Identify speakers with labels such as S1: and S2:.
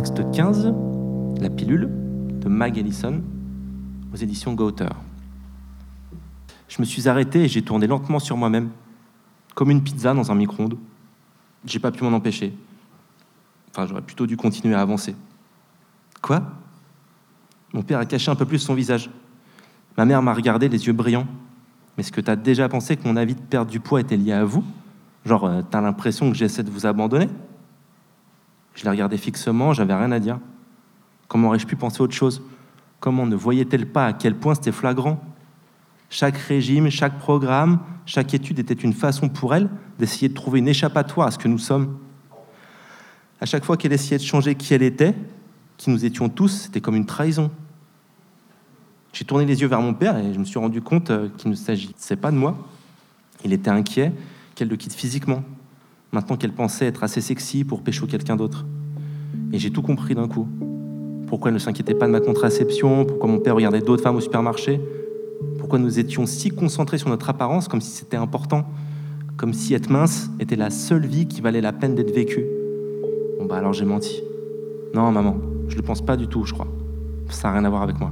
S1: Texte 15, La pilule, de Mag Ellison, aux éditions Gauter. Je me suis arrêté et j'ai tourné lentement sur moi-même, comme une pizza dans un micro-ondes. J'ai pas pu m'en empêcher. Enfin, j'aurais plutôt dû continuer à avancer. Quoi? Mon père a caché un peu plus son visage. Ma mère m'a regardé, les yeux brillants. Mais est-ce que tu as déjà pensé que mon avis de perdre du poids était lié à vous? Genre, euh, t'as l'impression que j'essaie de vous abandonner? Je l'ai regardé fixement, j'avais rien à dire. Comment aurais-je pu penser autre chose? Comment ne voyait-elle pas à quel point c'était flagrant? Chaque régime, chaque programme, chaque étude était une façon pour elle d'essayer de trouver une échappatoire à ce que nous sommes. À chaque fois qu'elle essayait de changer qui elle était, qui nous étions tous, c'était comme une trahison. J'ai tourné les yeux vers mon père et je me suis rendu compte euh, qu'il ne s'agissait pas de moi. Il était inquiet qu'elle le quitte physiquement, maintenant qu'elle pensait être assez sexy pour pécho quelqu'un d'autre. Et j'ai tout compris d'un coup. Pourquoi elle ne s'inquiétait pas de ma contraception, pourquoi mon père regardait d'autres femmes au supermarché, pourquoi nous étions si concentrés sur notre apparence comme si c'était important, comme si être mince était la seule vie qui valait la peine d'être vécue? Bon bah alors j'ai menti. Non maman, je le pense pas du tout, je crois. Ça n'a rien à voir avec moi.